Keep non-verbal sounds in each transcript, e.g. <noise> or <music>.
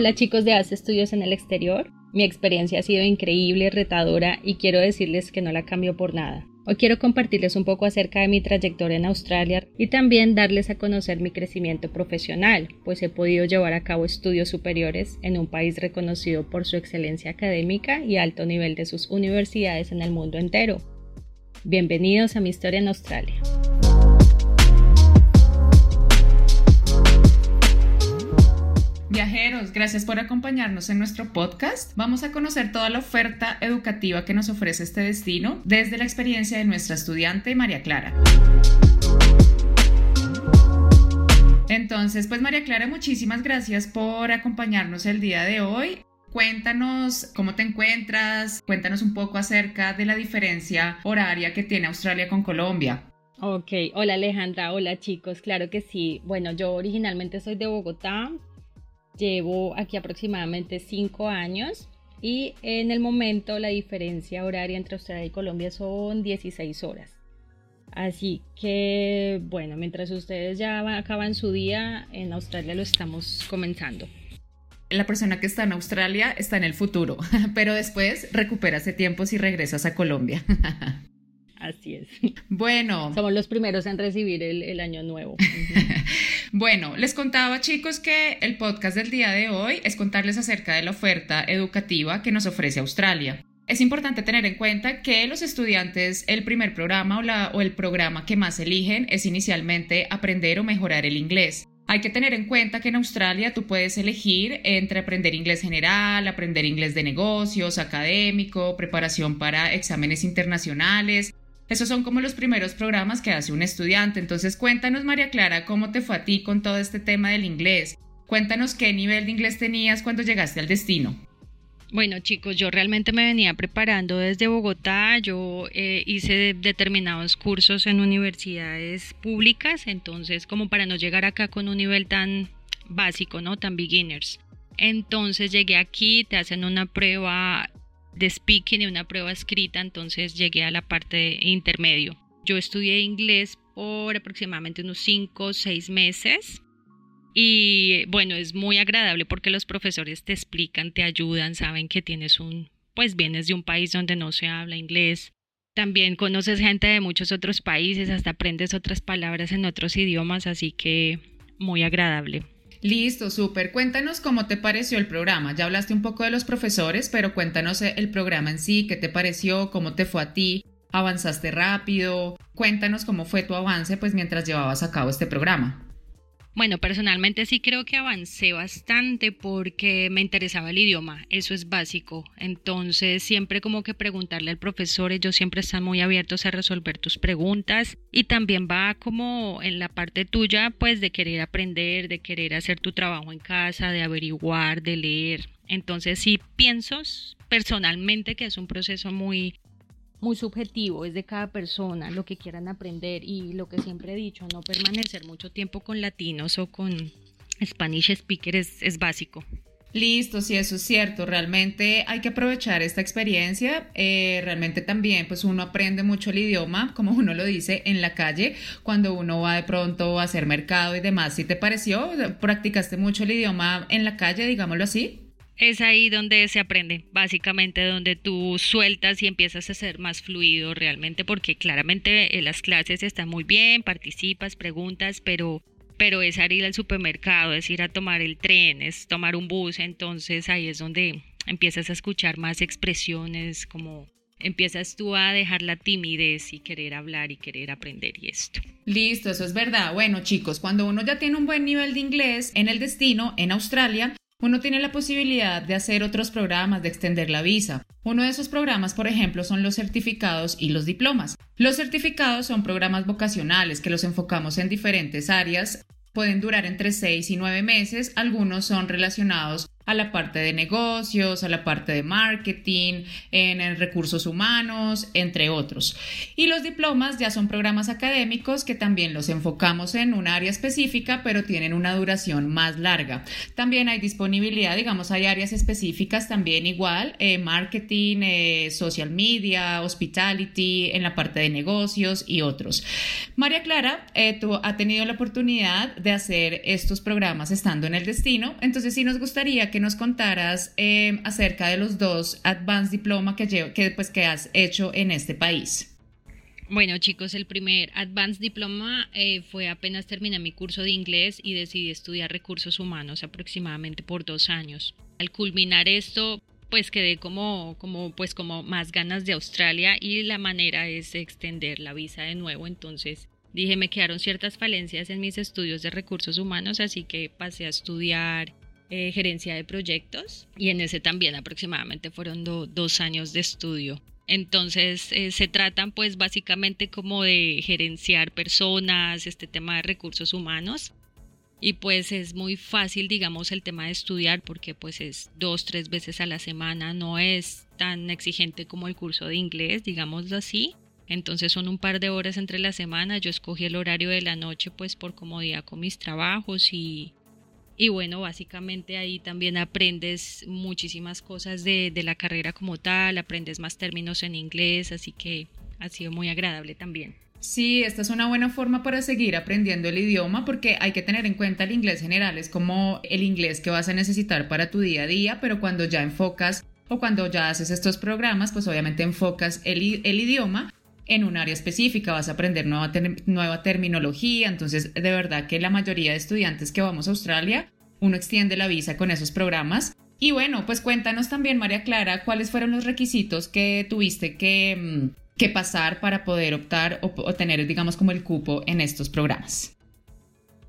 Hola chicos de Hace Estudios en el Exterior. Mi experiencia ha sido increíble, retadora y quiero decirles que no la cambio por nada. Hoy quiero compartirles un poco acerca de mi trayectoria en Australia y también darles a conocer mi crecimiento profesional, pues he podido llevar a cabo estudios superiores en un país reconocido por su excelencia académica y alto nivel de sus universidades en el mundo entero. Bienvenidos a mi historia en Australia. Viajeros, gracias por acompañarnos en nuestro podcast. Vamos a conocer toda la oferta educativa que nos ofrece este destino desde la experiencia de nuestra estudiante María Clara. Entonces, pues María Clara, muchísimas gracias por acompañarnos el día de hoy. Cuéntanos cómo te encuentras, cuéntanos un poco acerca de la diferencia horaria que tiene Australia con Colombia. Ok, hola Alejandra, hola chicos, claro que sí. Bueno, yo originalmente soy de Bogotá, Llevo aquí aproximadamente cinco años y en el momento la diferencia horaria entre Australia y Colombia son 16 horas. Así que, bueno, mientras ustedes ya acaban su día, en Australia lo estamos comenzando. La persona que está en Australia está en el futuro, <laughs> pero después recupera ese tiempo si regresas a Colombia. <laughs> Así es. Bueno. Somos los primeros en recibir el, año nuevo. <laughs> bueno, les contaba chicos que el podcast del día de hoy es contarles acerca de la oferta educativa que nos ofrece Australia. Es importante tener en cuenta que los estudiantes el primer programa o, la, o el programa que más eligen es inicialmente aprender o mejorar el inglés. Hay que tener en cuenta que en Australia tú puedes elegir entre aprender inglés general, aprender inglés de negocios, académico, preparación para exámenes internacionales, esos son como los primeros programas que hace un estudiante. Entonces cuéntanos, María Clara, cómo te fue a ti con todo este tema del inglés. Cuéntanos qué nivel de inglés tenías cuando llegaste al destino. Bueno chicos, yo realmente me venía preparando desde Bogotá, yo eh, hice determinados cursos en universidades públicas, entonces como para no llegar acá con un nivel tan básico, ¿no? Tan beginners. Entonces llegué aquí, te hacen una prueba de speaking y una prueba escrita, entonces llegué a la parte intermedio. Yo estudié inglés por aproximadamente unos 5 o 6 meses y bueno, es muy agradable porque los profesores te explican, te ayudan, saben que tienes un, pues vienes de un país donde no se habla inglés. También conoces gente de muchos otros países, hasta aprendes otras palabras en otros idiomas, así que muy agradable. Listo, súper. Cuéntanos cómo te pareció el programa. Ya hablaste un poco de los profesores, pero cuéntanos el programa en sí, qué te pareció, cómo te fue a ti, avanzaste rápido. Cuéntanos cómo fue tu avance pues mientras llevabas a cabo este programa. Bueno, personalmente sí creo que avancé bastante porque me interesaba el idioma, eso es básico. Entonces, siempre como que preguntarle al profesor, ellos siempre están muy abiertos a resolver tus preguntas y también va como en la parte tuya, pues de querer aprender, de querer hacer tu trabajo en casa, de averiguar, de leer. Entonces, sí pienso personalmente que es un proceso muy muy subjetivo, es de cada persona lo que quieran aprender y lo que siempre he dicho, no permanecer mucho tiempo con latinos o con Spanish speakers es, básico. Listo, sí, eso es cierto. Realmente hay que aprovechar esta experiencia. Eh, realmente también, pues uno aprende mucho el idioma, como uno lo dice, en la calle, cuando uno va de pronto a hacer mercado y demás. ¿Sí te pareció? ¿Practicaste mucho el idioma en la calle, digámoslo así? Es ahí donde se aprende, básicamente donde tú sueltas y empiezas a ser más fluido realmente, porque claramente en las clases están muy bien, participas, preguntas, pero, pero es ir al supermercado, es ir a tomar el tren, es tomar un bus, entonces ahí es donde empiezas a escuchar más expresiones, como empiezas tú a dejar la timidez y querer hablar y querer aprender y esto. Listo, eso es verdad. Bueno, chicos, cuando uno ya tiene un buen nivel de inglés en el destino, en Australia, uno tiene la posibilidad de hacer otros programas de extender la visa. Uno de esos programas, por ejemplo, son los certificados y los diplomas. Los certificados son programas vocacionales que los enfocamos en diferentes áreas. Pueden durar entre 6 y 9 meses. Algunos son relacionados a la parte de negocios, a la parte de marketing, en, recursos humanos, entre otros. Y los diplomas ya son programas académicos que también los enfocamos en un área específica, pero tienen una duración más larga. También hay disponibilidad, digamos, hay áreas específicas también igual, eh, marketing, eh, social media, hospitality, en la parte de negocios y otros. María Clara, eh, tú ha tenido la oportunidad de hacer estos programas estando en el destino, entonces sí nos gustaría que nos contaras em, acerca de los dos Advanced Diploma que, que, pues, que has hecho en este país. Bueno chicos, el primer Advanced Diploma eh, fue apenas terminé mi curso de inglés y decidí estudiar recursos humanos aproximadamente por dos años. Al culminar esto, pues quedé como, como, pues como más ganas de Australia y la manera es extender la visa de nuevo. Entonces dije, me quedaron ciertas falencias en mis estudios de recursos humanos, así que pasé a estudiar eh, gerencia de proyectos y en ese también aproximadamente fueron dos años de estudio. Entonces eh, se tratan pues básicamente como de gerenciar personas, este tema de recursos humanos. Y pues es muy fácil, digamos, el tema de estudiar porque pues es dos, tres veces a la semana, no es tan exigente como el curso de inglés, digámoslo así. Entonces son un par de horas entre la semana. Yo escogí el horario de la noche pues por comodidad con mis trabajos y, y bueno, básicamente ahí también aprendes muchísimas cosas de, la carrera como tal, aprendes más términos en inglés, así que ha sido muy agradable también. Sí, esta es una buena forma para seguir aprendiendo el idioma porque hay que tener en cuenta el inglés general, es como el inglés que vas a necesitar para tu día a día, pero cuando ya enfocas o cuando ya haces estos programas, pues obviamente enfocas el, el idioma en un área específica, vas a aprender nueva, terminología, entonces de verdad que la mayoría de estudiantes que vamos a Australia, uno extiende la visa con esos programas. Y bueno, pues cuéntanos también, María Clara, cuáles fueron los requisitos que tuviste que, mm, que pasar para poder optar o, tener, digamos, como el cupo en estos programas.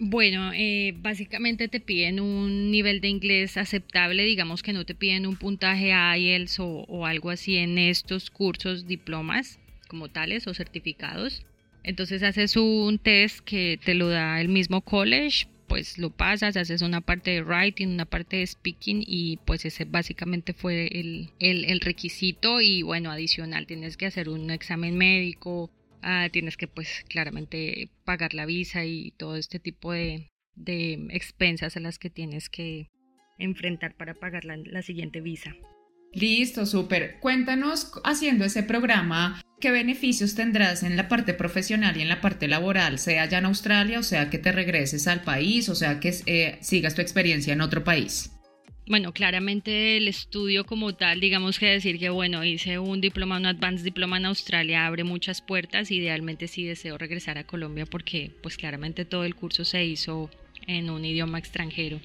Bueno, eh, básicamente te piden un nivel de inglés aceptable, digamos que no te piden un puntaje IELTS o algo así en estos cursos, diplomas como tales o certificados. Entonces haces un test que te lo da el mismo college, pues lo pasas, haces una parte de writing, una parte de speaking y pues ese básicamente fue el, el, requisito y bueno, adicional tienes que hacer un examen médico, ah, tienes que pues claramente pagar la visa y todo este tipo de, de expensas a las que tienes que enfrentar para pagar la, la siguiente visa. Listo, súper. Cuéntanos haciendo ese programa, ¿qué beneficios tendrás en la parte profesional y en la parte laboral, sea ya en Australia, o sea que te regreses al país, o sea que eh, sigas tu experiencia en otro país? Bueno, claramente el estudio como tal, digamos que decir que, bueno, hice un diploma, un advanced diploma en Australia, abre muchas puertas. Idealmente sí deseo regresar a Colombia porque, pues claramente todo el curso se hizo en un idioma extranjero.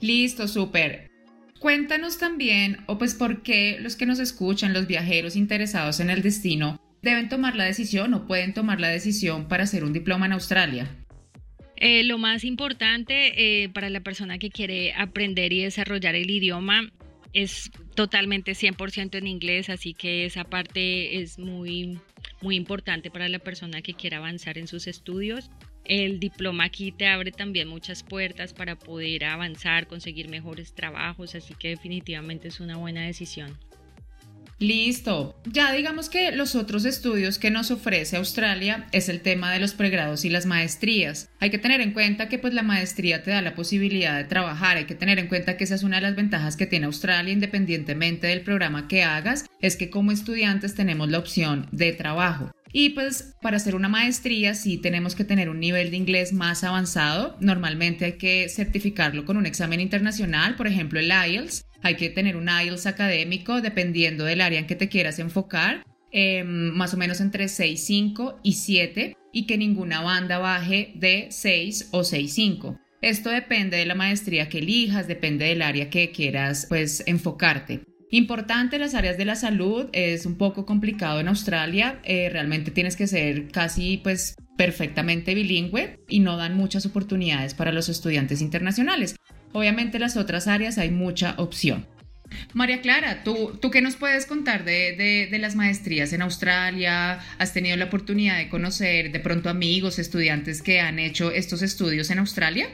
Listo, súper. Cuéntanos también, o pues por qué los que nos escuchan, los viajeros interesados en el destino, deben tomar la decisión o pueden tomar la decisión para hacer un diploma en Australia. Eh, lo más importante eh, para la persona que quiere aprender y desarrollar el idioma es totalmente 100% en inglés, así que esa parte es muy, muy importante para la persona que quiera avanzar en sus estudios. El diploma aquí te abre también muchas puertas para poder avanzar, conseguir mejores trabajos, así que definitivamente es una buena decisión. Listo. Ya digamos que los otros estudios que nos ofrece Australia es el tema de los pregrados y las maestrías. Hay que tener en cuenta que pues la maestría te da la posibilidad de trabajar, hay que tener en cuenta que esa es una de las ventajas que tiene Australia independientemente del programa que hagas, es que como estudiantes tenemos la opción de trabajo. Y pues para hacer una maestría sí tenemos que tener un nivel de inglés más avanzado. Normalmente hay que certificarlo con un examen internacional, por ejemplo el IELTS. Hay que tener un IELTS académico dependiendo del área en que te quieras enfocar. Em, más o menos entre 6.5 y 7 y que ninguna banda baje de 6 o 6.5. Esto depende de la maestría que elijas, depende del área que quieras pues enfocarte. Importante las áreas de la salud, es un poco complicado en Australia, eh, realmente tienes que ser casi pues perfectamente bilingüe y no dan muchas oportunidades para los estudiantes internacionales. Obviamente las otras áreas hay mucha opción. María Clara, ¿tú, ¿tú qué nos puedes contar de, de, las maestrías en Australia? ¿Has tenido la oportunidad de conocer de pronto amigos, estudiantes que han hecho estos estudios en Australia?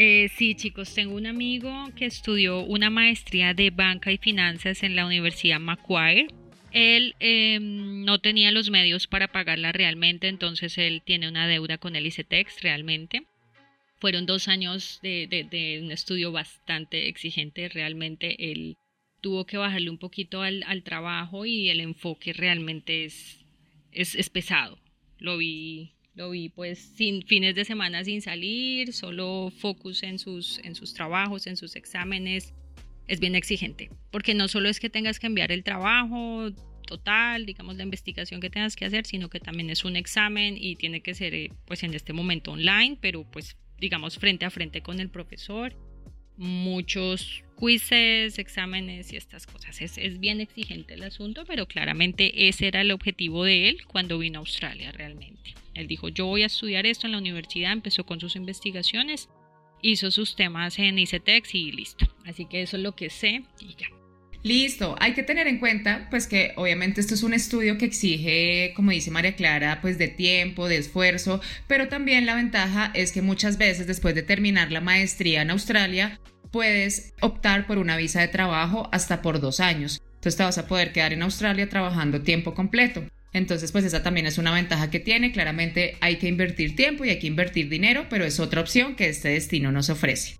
Eh, sí, chicos, tengo un amigo que estudió una maestría de banca y finanzas en la Universidad Macquarie. Él em, no tenía los medios para pagarla realmente, entonces él tiene una deuda con el ICETEX realmente. Fueron dos años de, un estudio bastante exigente, realmente él tuvo que bajarle un poquito al, trabajo y el enfoque realmente es, es, es pesado. Lo vi Lo vi pues sin fines de semana sin salir, solo focus en sus, en sus trabajos, en sus exámenes. Es bien exigente, porque no solo es que tengas que enviar el trabajo total, digamos la investigación que tengas que hacer, sino que también es un examen y tiene que ser eh, pues en este momento online, pero pues digamos frente a frente con el profesor. Muchos quizzes, exámenes y estas cosas. Es, es bien exigente el asunto, pero claramente ese era el objetivo de él cuando vino a Australia realmente. Él dijo, yo voy a estudiar esto en la universidad, empezó con sus investigaciones, hizo sus temas en ICETEX y listo. Así que eso es lo que sé y ya. Listo, hay que tener en cuenta pues que obviamente esto es un estudio que exige, como dice María Clara, pues de tiempo, de esfuerzo, pero también la ventaja es que muchas veces después de terminar la maestría en Australia, puedes optar por una visa de trabajo hasta por dos años. Entonces te vas a poder quedar en Australia trabajando tiempo completo. Entonces, pues esa también es una ventaja que tiene. Claramente hay que invertir tiempo y hay que invertir dinero, pero es otra opción que este destino nos ofrece.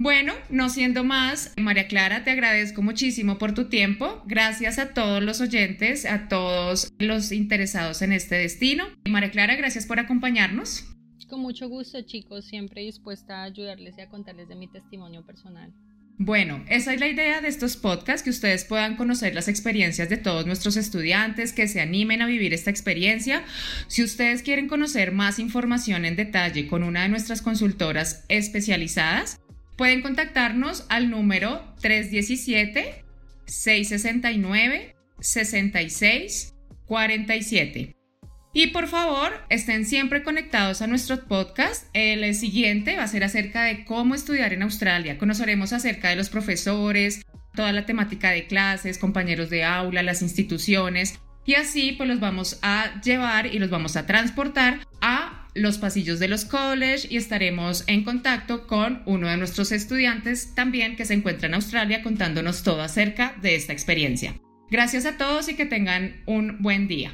Bueno, no siendo más, María Clara, te agradezco muchísimo por tu tiempo. Gracias a todos los oyentes, a todos los interesados en este destino. María Clara, gracias por acompañarnos. Con mucho gusto, chicos, siempre dispuesta a ayudarles y a contarles de mi testimonio personal. Bueno, esa es la idea de estos podcasts, que ustedes puedan conocer las experiencias de todos nuestros estudiantes, que se animen a vivir esta experiencia. Si ustedes quieren conocer más información en detalle con una de nuestras consultoras especializadas, pueden contactarnos al número 317 669 66 47. Y por favor, estén siempre conectados a nuestro podcast. El siguiente va a ser acerca de cómo estudiar en Australia. Conoceremos acerca de los profesores, toda la temática de clases, compañeros de aula, las instituciones. Y así pues los vamos a llevar y los vamos a transportar a los pasillos de los college y estaremos en contacto con uno de nuestros estudiantes también que se encuentra en Australia contándonos todo acerca de esta experiencia. Gracias a todos y que tengan un buen día.